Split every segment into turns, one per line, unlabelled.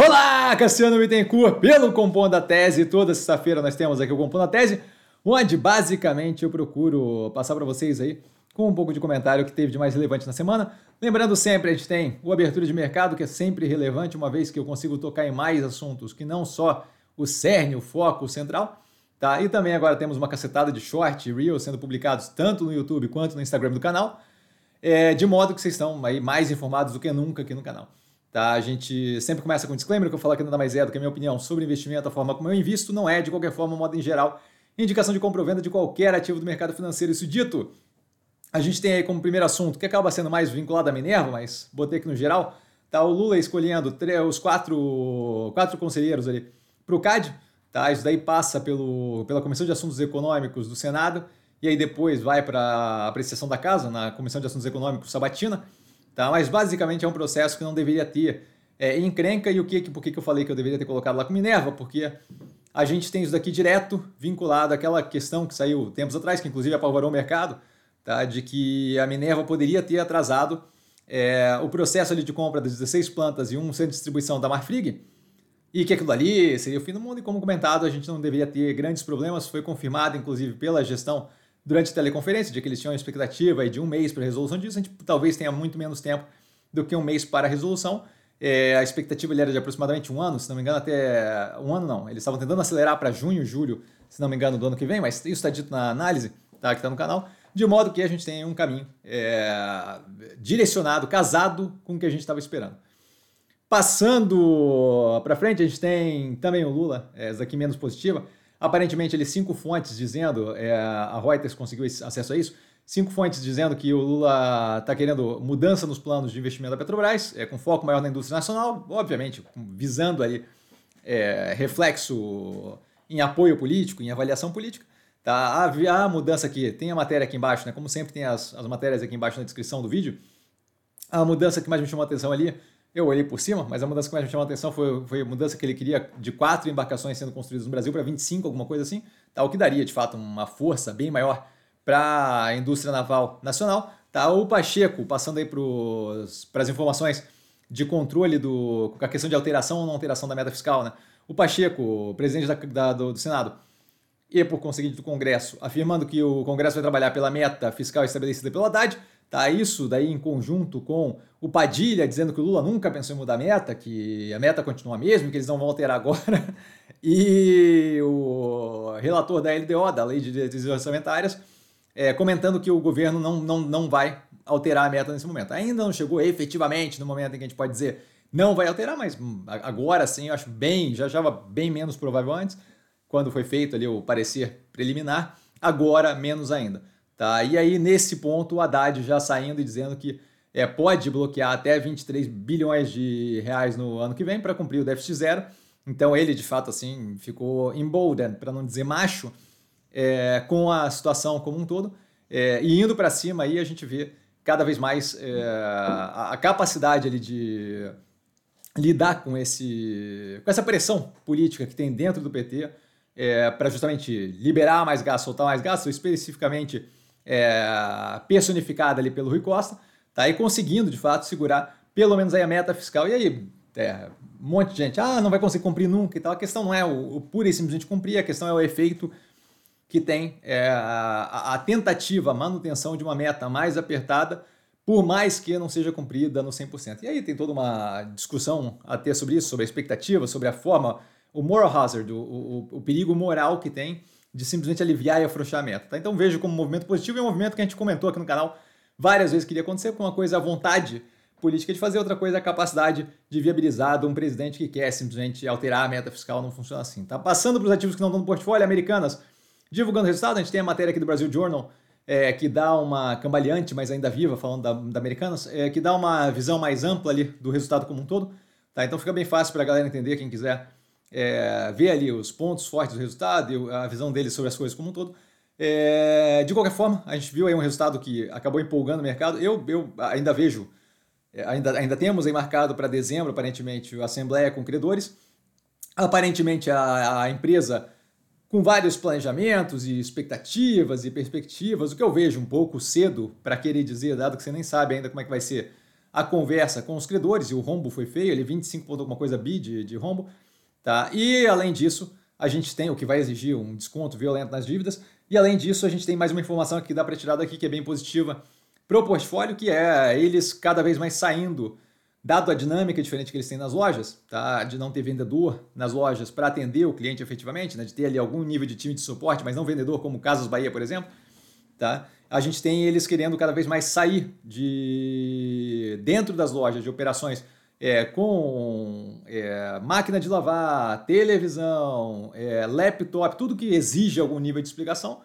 Olá, Cassiano Bittencourt, pelo Compondo da Tese. Toda sexta-feira nós temos aqui o Compondo da Tese, onde basicamente eu procuro passar para vocês aí com um pouco de comentário que teve de mais relevante na semana. Lembrando sempre, a gente tem o Abertura de Mercado, que é sempre relevante, uma vez que eu consigo tocar em mais assuntos que não só o cerne, o foco, o central. Tá? E também agora temos uma cacetada de short e reel sendo publicados tanto no YouTube quanto no Instagram do canal, é, de modo que vocês estão aí mais informados do que nunca aqui no canal. Tá? A gente sempre começa com um disclaimer, que eu falo que nada mais é do que a minha opinião sobre investimento, a forma como eu invisto, não é, de qualquer forma, modo em geral, indicação de compra ou venda de qualquer ativo do mercado financeiro. Isso dito, a gente tem aí como primeiro assunto, que acaba sendo mais vinculado à Minerva, mas botei aqui no geral, tá o Lula escolhendo os quatro, quatro conselheiros ali para o CAD, Tá? Isso daí passa pelo, pela Comissão de Assuntos Econômicos do Senado e aí depois vai para a apreciação da casa na Comissão de Assuntos Econômicos Sabatina. Tá? Mas basicamente é um processo que não deveria ter é, encrenca. E o que, por que eu falei que eu deveria ter colocado lá com Minerva? Porque a gente tem isso daqui direto vinculado àquela questão que saiu tempos atrás, que inclusive apavorou o mercado, tá? de que a Minerva poderia ter atrasado é, o processo ali de compra das 16 plantas e um centro de distribuição da Marfrig e que aquilo ali seria o fim do mundo, e como comentado, a gente não deveria ter grandes problemas. Foi confirmado, inclusive, pela gestão durante a teleconferência, de que eles tinham expectativa de um mês para a resolução disso. A gente talvez tenha muito menos tempo do que um mês para a resolução. É, a expectativa era de aproximadamente um ano, se não me engano, até um ano não. Eles estavam tentando acelerar para junho, julho, se não me engano, do ano que vem, mas isso está dito na análise tá, que está no canal, de modo que a gente tem um caminho é, direcionado, casado com o que a gente estava esperando. Passando para frente, a gente tem também o Lula, é, essa aqui menos positiva. Aparentemente, ele cinco fontes dizendo, é, a Reuters conseguiu acesso a isso, cinco fontes dizendo que o Lula está querendo mudança nos planos de investimento da Petrobras, é, com foco maior na indústria nacional, obviamente, visando ali é, reflexo em apoio político, em avaliação política. Tá? A, a mudança aqui, tem a matéria aqui embaixo, né? como sempre tem as, as matérias aqui embaixo na descrição do vídeo. A mudança que mais me chamou a atenção ali eu olhei por cima, mas a mudança que mais me chamou a atenção foi, foi a mudança que ele queria de quatro embarcações sendo construídas no Brasil para 25, alguma coisa assim, tá? o que daria, de fato, uma força bem maior para a indústria naval nacional. Tá? O Pacheco, passando aí para as informações de controle do, com a questão de alteração ou não alteração da meta fiscal. Né? O Pacheco, presidente da, da, do, do Senado, e por conseguinte do Congresso, afirmando que o Congresso vai trabalhar pela meta fiscal estabelecida pelo Haddad, Tá isso daí em conjunto com o Padilha dizendo que o Lula nunca pensou em mudar a meta, que a meta continua a mesma, que eles não vão alterar agora. E o relator da LDO, da Lei de Diretrizes Orçamentárias, é, comentando que o governo não, não, não vai alterar a meta nesse momento. Ainda não chegou efetivamente no momento em que a gente pode dizer não vai alterar, mas hum, agora sim eu acho bem, já estava bem menos provável antes, quando foi feito ali o parecer preliminar, agora menos ainda. Tá? E aí, nesse ponto, o Haddad já saindo e dizendo que é, pode bloquear até 23 bilhões de reais no ano que vem para cumprir o déficit zero. Então ele, de fato, assim, ficou emboldened, para não dizer macho, é, com a situação como um todo. É, e indo para cima aí a gente vê cada vez mais é, a, a, capacidade ali de lidar com, esse, com essa pressão política que tem dentro do PT é, para justamente liberar mais gasto, soltar mais gasto, especificamente é, personificada ali pelo Rui Costa, tá aí conseguindo de fato segurar pelo menos aí a meta fiscal. E aí, é, um monte de gente, ah, não vai conseguir cumprir nunca e tal. A questão não é o, o pura e simplesmente cumprir, a questão é o efeito que tem é, a, a, tentativa, a manutenção de uma meta mais apertada, por mais que não seja cumprida no 100%. E aí tem toda uma discussão a ter sobre isso, sobre a expectativa, sobre a forma, o moral hazard, o, o, o perigo moral que tem de simplesmente aliviar e afrouxar a meta. Tá? Então vejo como um movimento positivo e é um movimento que a gente comentou aqui no canal várias vezes que iria acontecer, porque uma coisa é a vontade política de fazer, outra coisa é a capacidade de viabilizar de um presidente que quer simplesmente alterar a meta fiscal, não funciona assim. Tá? Passando para os ativos que não estão no portfólio, americanas, divulgando resultado, a gente tem a matéria aqui do Brasil Journal, é, que dá uma cambaleante, mas ainda viva, falando da, da Americanas, é, que dá uma visão mais ampla ali do resultado como um todo. Tá? Então fica bem fácil para a galera entender, quem quiser é, ver ali os pontos fortes do resultado e a visão dele sobre as coisas como um todo. É, de qualquer forma, a gente viu aí um resultado que acabou empolgando o mercado. Eu, eu ainda vejo, é, ainda, ainda temos aí marcado para dezembro, aparentemente, a Assembleia com credores. Aparentemente, a, a empresa com vários planejamentos e expectativas e perspectivas, o que eu vejo um pouco cedo para querer dizer, dado que você nem sabe ainda como é que vai ser a conversa com os credores, e o rombo foi feio, ele 25 ponto alguma coisa bi de, de rombo, tá? E além disso, a gente tem o que vai exigir um desconto violento nas dívidas, e além disso, a gente tem mais uma informação que dá para tirar daqui que é bem positiva para o portfólio, que é eles cada vez mais saindo, dado a dinâmica diferente que eles têm nas lojas, tá? de não ter vendedor nas lojas para atender o cliente efetivamente, né? de ter ali algum nível de time de suporte, mas não vendedor, como Casas Bahia, por exemplo, tá? a gente tem eles querendo cada vez mais sair de dentro das lojas de operações é, com é, máquina de lavar, televisão, é, laptop, tudo que exige algum nível de explicação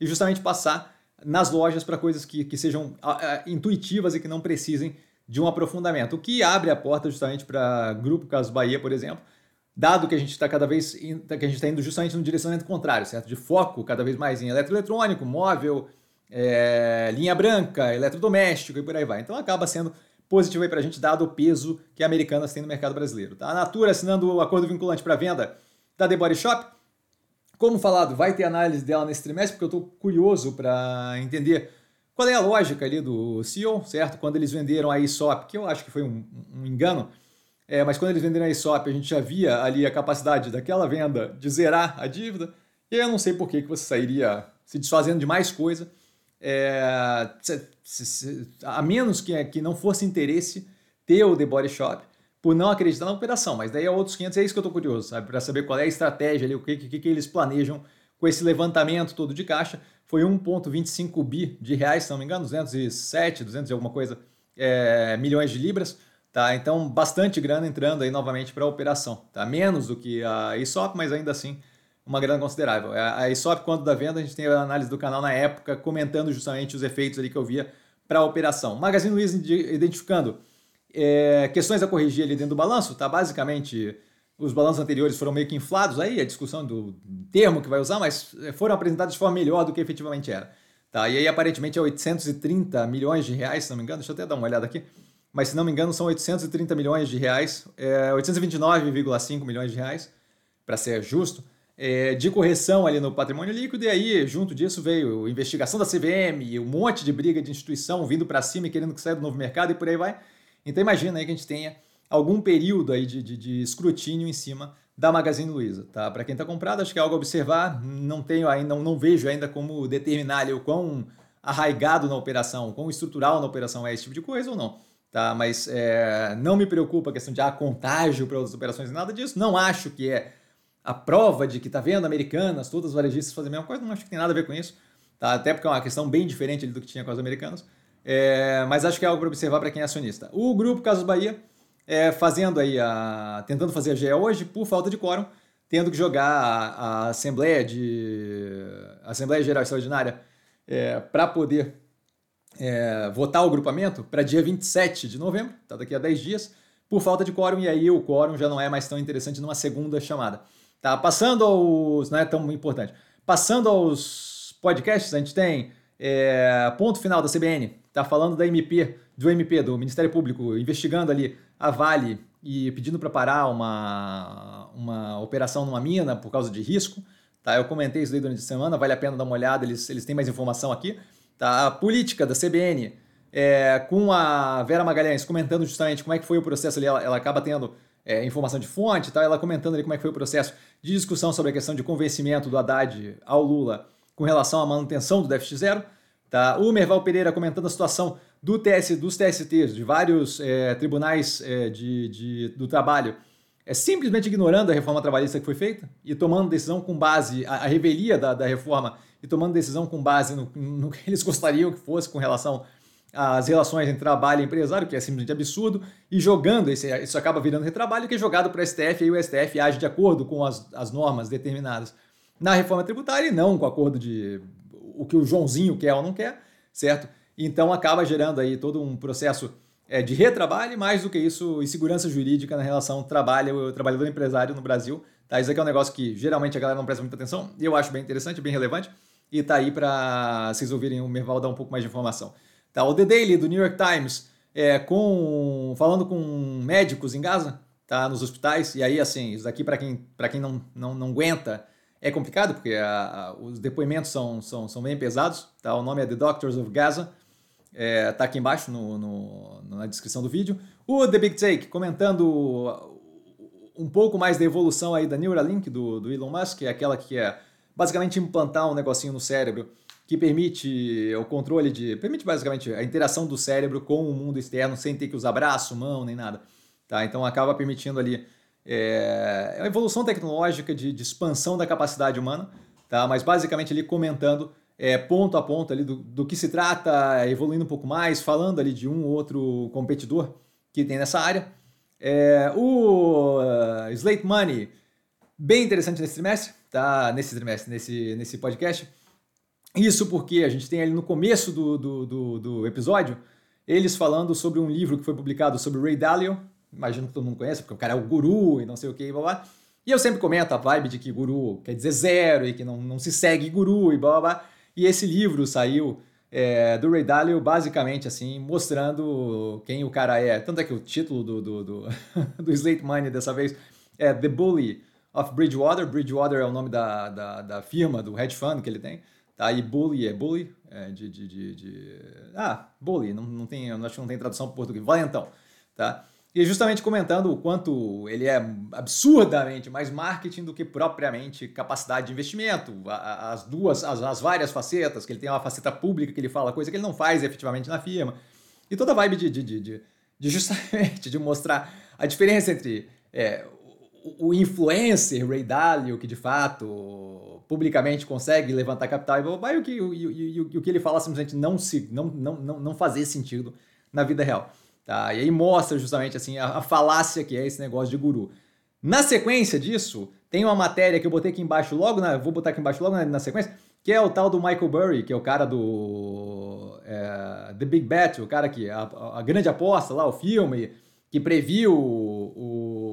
e justamente passar nas lojas para coisas que, que sejam a, a, intuitivas e que não precisem de um aprofundamento, o que abre a porta justamente para Grupo Caso Bahia, por exemplo, dado que a gente está cada vez que a gente está indo justamente no direcionamento contrário, certo? De foco cada vez mais em eletroeletrônico, móvel, é, linha branca, eletrodoméstico e por aí vai. Então acaba sendo positivo aí para a gente, dado o peso que a Americanas tem no mercado brasileiro. Tá? A Natura assinando o acordo vinculante para venda da The Body Shop. Como falado, vai ter análise dela nesse trimestre, porque eu estou curioso para entender qual é a lógica ali do CEO, certo? Quando eles venderam a ESOP, que eu acho que foi um, um engano, é, mas quando eles venderam a ESOP, a gente já via ali a capacidade daquela venda de zerar a dívida, e eu não sei por que, que você sairia se desfazendo de mais coisa é, a menos que, que não fosse interesse ter o The Body Shop, por não acreditar na operação. Mas daí é outros 500, é isso que eu estou curioso, sabe? Para saber qual é a estratégia ali, o que, que, que eles planejam com esse levantamento todo de caixa. Foi 1,25 bi de reais, se não me engano, 207, 200 e alguma coisa, é, milhões de libras. Tá? Então, bastante grana entrando aí novamente para a operação. Tá? Menos do que a ESOP, mas ainda assim uma grana considerável. A ESOP, quando da venda, a gente tem a análise do canal na época, comentando justamente os efeitos ali que eu via para a operação. Magazine Luiza identificando é, questões a corrigir ali dentro do balanço, tá? Basicamente, os balanços anteriores foram meio que inflados aí, a discussão do termo que vai usar, mas é, foram apresentados de forma melhor do que efetivamente era. Tá? E aí, aparentemente, é 830 milhões de reais, se não me engano, deixa eu até dar uma olhada aqui. Mas, se não me engano, são 830 milhões de reais, é, 829,5 milhões de reais, para ser justo é, de correção ali no patrimônio líquido, e aí, junto disso, veio investigação da CVM, um monte de briga de instituição vindo para cima e querendo que saia do novo mercado e por aí vai. Então imagina aí que a gente tenha algum período aí de, de, de escrutínio em cima da Magazine Luiza, tá? Para quem está comprado, acho que é algo a observar. Não tenho ainda, não, não vejo ainda como determinar ali o quão arraigado na operação, quão estrutural na operação é esse tipo de coisa ou não. Tá, mas é, não me preocupa a questão de ah, contágio para outras operações, nada disso. Não acho que é a prova de que tá vendo americanas, todas as varejistas fazem a mesma coisa, não acho que tem nada a ver com isso, tá? Até porque é uma questão bem diferente do que tinha com as americanas. É, mas acho que é algo para observar para quem é acionista. O grupo Casas Bahia é, fazendo aí a, tentando fazer a GE hoje por falta de quórum, tendo que jogar a, a Assembleia de a Assembleia Geral Extraordinária é, para poder é, votar o grupamento para dia 27 de novembro, tá daqui a 10 dias, por falta de quórum, e aí o quórum já não é mais tão interessante numa segunda chamada. Tá? Passando aos. Não é tão importante. Passando aos podcasts, a gente tem é, ponto final da CBN, tá falando da MP, do MP, do Ministério Público, investigando ali a Vale e pedindo para parar uma, uma operação numa mina por causa de risco. Tá? Eu comentei isso aí durante a semana, vale a pena dar uma olhada, eles, eles têm mais informação aqui. Tá? A política da CBN, é, com a Vera Magalhães comentando justamente como é que foi o processo ali, ela, ela acaba tendo é, informação de fonte, tá? ela comentando ali como é que foi o processo de discussão sobre a questão de convencimento do Haddad ao Lula com relação à manutenção do déficit zero. Tá? O Merval Pereira comentando a situação do TS, dos TSTs, de vários é, tribunais é, de, de, do trabalho, é simplesmente ignorando a reforma trabalhista que foi feita e tomando decisão com base, a, a revelia da, da reforma e tomando decisão com base no, no que eles gostariam que fosse com relação as relações entre trabalho e empresário, que é simplesmente absurdo, e jogando, isso acaba virando retrabalho, que é jogado para o STF, e o STF age de acordo com as, as normas determinadas na reforma tributária e não com acordo de o que o Joãozinho quer ou não quer, certo? Então acaba gerando aí todo um processo é, de retrabalho e mais do que isso, insegurança jurídica na relação trabalho, trabalhador empresário no Brasil. Tá? Isso aqui é um negócio que geralmente a galera não presta muita atenção eu acho bem interessante, bem relevante e tá aí para vocês ouvirem o Merval dar um pouco mais de informação. Tá? O The Daily, do New York Times, é, com, falando com médicos em Gaza, tá? nos hospitais, e aí, assim, isso daqui, para quem, quem não, não, não aguenta, é complicado, porque a, a, os depoimentos são, são, são bem pesados. Tá? O nome é The Doctors of Gaza. é, tá aqui embaixo no, no, na descrição do vídeo. O The Big Take comentando um pouco mais da evolução aí da Neuralink do, do Elon Musk, que é aquela que é basicamente implantar um negocinho no cérebro que permite o controle de. permite basicamente a interação do cérebro com o mundo externo sem ter que usar braço, mão, nem nada. Tá? Então acaba permitindo ali é, a evolução tecnológica de, de, expansão da capacidade humana, tá? mas basicamente ali comentando é, ponto a ponto ali do, do que se trata, evoluindo um pouco mais, falando ali de um ou outro competidor que tem nessa área. É, o uh, Slate Money, bem interessante nesse trimestre, tá? Nesse trimestre, nesse, nesse podcast. Isso porque a gente tem ali no começo do, do, do, do episódio eles falando sobre um livro que foi publicado sobre Ray Dalio. Imagino que todo mundo conhece, porque o cara é o guru e não sei o que, blá blá. E eu sempre comento a vibe de que guru quer dizer zero e que não, não se segue guru e blá blá. E esse livro saiu é, do Ray Dalio, basicamente assim, mostrando quem o cara é. Tanto é que o título do, do, do, do Slate Money dessa vez é The Bully of Bridgewater. Bridgewater é o nome da, da, da firma, do hedge fund que ele tem. Tá? E bully é bully, é de, de, de, de, Ah, bully, não, não tem, acho que não tem tradução para português. Valentão. Tá? E justamente comentando o quanto ele é absurdamente mais marketing do que propriamente capacidade de investimento. As duas, as, as várias facetas, que ele tem uma faceta pública que ele fala coisa que ele não faz efetivamente na firma. E toda a vibe de, de, de, de, de justamente de mostrar a diferença entre é, o influencer Ray Dalio, que de fato publicamente consegue levantar capital e blá, e o que, e, o que ele fala simplesmente não, se, não, não, não, não fazer sentido na vida real. Tá? E aí mostra justamente assim a, a falácia que é esse negócio de guru. Na sequência disso, tem uma matéria que eu botei aqui embaixo logo, na, vou botar aqui embaixo logo na, na sequência, que é o tal do Michael Burry, que é o cara do é, The Big Bet, o cara que a, a, grande aposta lá, o filme que previu o,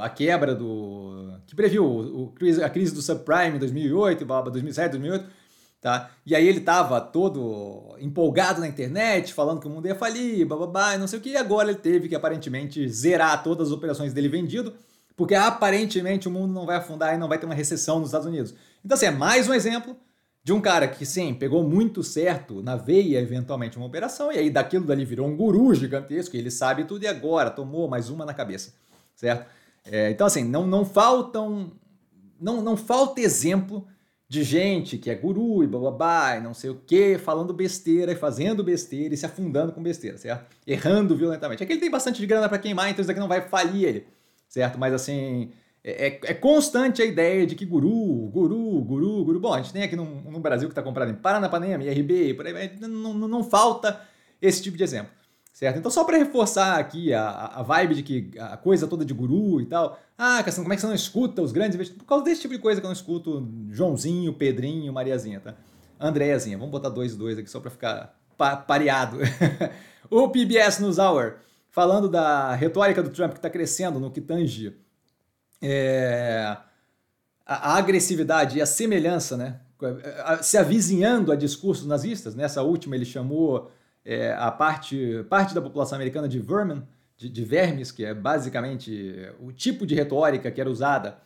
a quebra do que previu o, o, a crise do subprime em 2008, 2007, 2008 Tá? E aí ele tava todo empolgado na internet, falando que o mundo ia falir, bababá, e não sei o que, e agora ele teve que aparentemente zerar todas as operações dele vendido, porque aparentemente o mundo não vai afundar e não vai ter uma recessão nos Estados Unidos. Então, assim, é mais um exemplo de um cara que, sim, pegou muito certo na veia, eventualmente, uma operação, e aí daquilo dali virou um guru gigantesco, ele sabe tudo e agora tomou mais uma na cabeça, certo? É, então, assim, não, não faltam. Não, não falta exemplo de gente que é guru e bababá e não sei o que, falando besteira e fazendo besteira e se afundando com besteira, certo? Errando violentamente. Aqui ele tem bastante de grana para queimar, então isso daqui não vai falir ele, certo? Mas assim, é, é, é, constante a ideia de que guru, guru, guru, guru. Bom, a gente tem aqui no, no Brasil que está comprado em Paranapanema, IRB, por aí, não, não, não falta esse tipo de exemplo. Certo? Então, só para reforçar aqui a, a vibe de que a coisa toda de guru e tal. Ah, Cassiano, como é que você não escuta os grandes investidores? Por causa desse tipo de coisa que eu não escuto Joãozinho, Pedrinho, Mariazinha, tá? Andréazinha. Vamos botar dois dois aqui só para ficar pa pareado. o PBS News Hour, falando da retórica do Trump que está crescendo no que tange é, a, a agressividade e a semelhança, né? Se avizinhando a discursos nazistas. Nessa última ele chamou é, a parte, parte da população americana de vermin, de, de, vermes, que é basicamente o tipo de retórica que era usada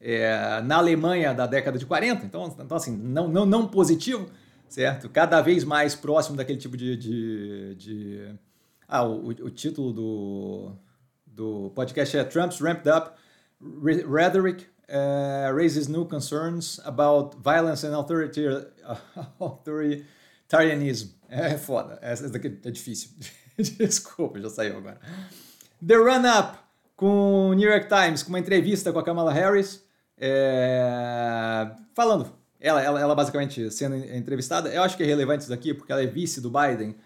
é, na Alemanha da década de 40. Então, então assim, não, não, não positivo, certo? Cada vez mais próximo daquele tipo de. de, de... Ah, o, o título do, do podcast é Trump's Ramped Up Rhetoric uh, Raises New Concerns About Violence and Authoritarianism. É foda. Essa daqui é difícil. Desculpa, já saiu agora. The Run-Up com o New York Times, com uma entrevista com a Kamala Harris, é... falando. Ela, ela, ela basicamente sendo entrevistada. Eu acho que é relevante isso daqui, porque ela é vice do Biden.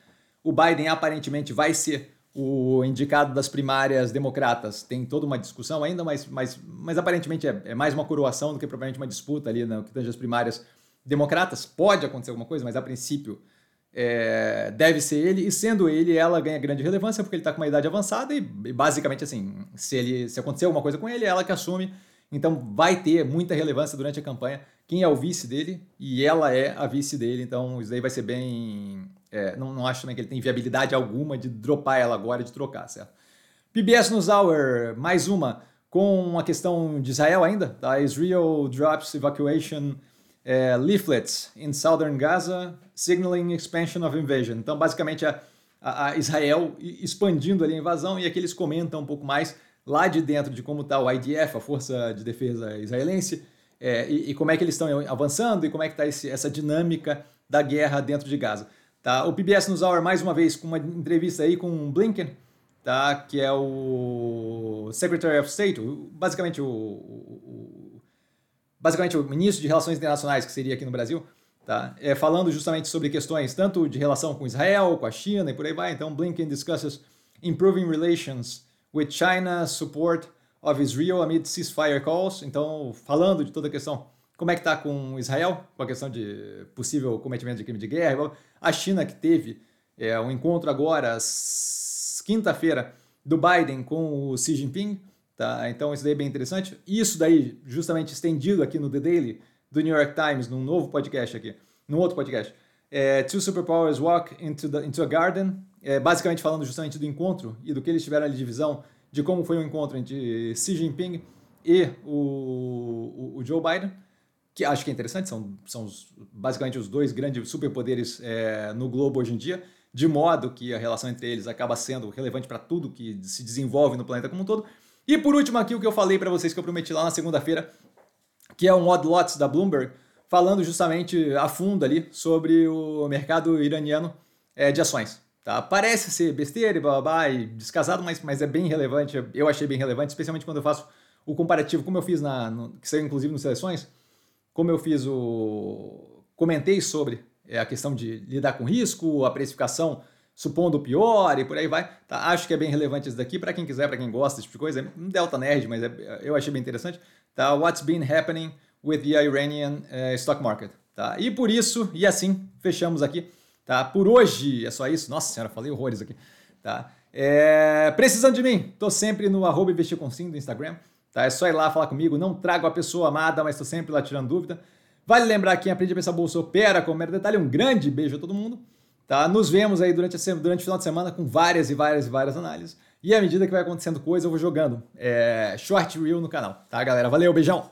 O Biden aparentemente vai ser o indicado das primárias democratas. Tem toda uma discussão ainda, mas, mas, mas aparentemente é, é mais uma coroação do que propriamente uma disputa ali no que tange as primárias democratas. Pode acontecer alguma coisa, mas a princípio é, deve ser ele, e sendo ele, ela ganha grande relevância porque ele está com uma idade avançada e, e, basicamente assim, se, ele, se acontecer alguma coisa com ele, é ela que assume, então vai ter muita relevância durante a campanha quem é o vice dele e ela é a vice dele, então isso daí vai ser bem... É, não, não acho também que ele tem viabilidade alguma de dropar ela agora de trocar, certo? PBS News Hour, mais uma, com a questão de Israel ainda, tá? Israel drops evacuation é, leaflets in southern Gaza signaling expansion of invasion. Então, basicamente, a, a, Israel expandindo ali a invasão e aqui eles comentam um pouco mais lá de dentro de como está o IDF, a Força de Defesa Israelense, é, e, e, como é que eles estão avançando e como é que está essa dinâmica da guerra dentro de Gaza. Tá? O PBS nos Hour, mais uma vez, com uma entrevista aí com Blinken, tá? que é o Secretary of State, basicamente o, o, basicamente o ministro de Relações Internacionais, que seria aqui no Brasil, tá? é, falando justamente sobre questões tanto de relação com Israel, com a China e por aí vai. Então, Blinken discusses improving relations with China, support of Israel amid ceasefire calls. Então, falando de toda a questão, como é que está com Israel, com a questão de possível cometimento de crime de guerra. A China que teve é, um encontro agora, quinta-feira, do Biden com o Xi Jinping. Tá? Então, isso daí é bem interessante. Isso daí, justamente estendido aqui no The Daily, do New York Times, num novo podcast aqui, num outro podcast. É, Two Superpowers Walk into, the, into a Garden, é, basicamente falando justamente do encontro e do que eles tiveram ali de visão de como foi o encontro entre Xi Jinping e o, o, o Joe Biden, que acho que é interessante, são, são os, basicamente os dois grandes superpoderes é, no globo hoje em dia, de modo que a relação entre eles acaba sendo relevante para tudo que se desenvolve no planeta como um todo. E por último aqui o que eu falei para vocês que eu prometi lá na segunda-feira, que é o Odd Lots da Bloomberg, falando justamente a fundo ali sobre o mercado iraniano é, de ações. Tá? Parece ser besteira e blá, e descasado, mas, mas é bem relevante. Eu achei bem relevante, especialmente quando eu faço o comparativo, como eu fiz na. No, que saiu inclusive nas seleções, como eu fiz o. Comentei sobre é, a questão de lidar com risco, a precificação supondo o pior e por aí vai. Tá? Acho que é bem relevante isso daqui para quem quiser, para quem gosta desse tipo de coisa. É um Delta Nerd, mas é, eu achei bem interessante. Tá? What's been happening with the Iranian uh, stock market? Tá? E por isso, e assim, fechamos aqui tá? Por hoje é só isso. Nossa senhora, falei horrores aqui, tá? É, precisando de mim, tô sempre no arroba investir com sim do Instagram, tá? É só ir lá falar comigo, não trago a pessoa amada, mas tô sempre lá tirando dúvida. Vale lembrar que quem aprende a pensar bolsa opera com mero detalhe. Um grande beijo a todo mundo, tá? Nos vemos aí durante, a, durante o final de semana com várias e várias e várias análises. E à medida que vai acontecendo coisa, eu vou jogando é, short reel no canal, tá, galera? Valeu, beijão!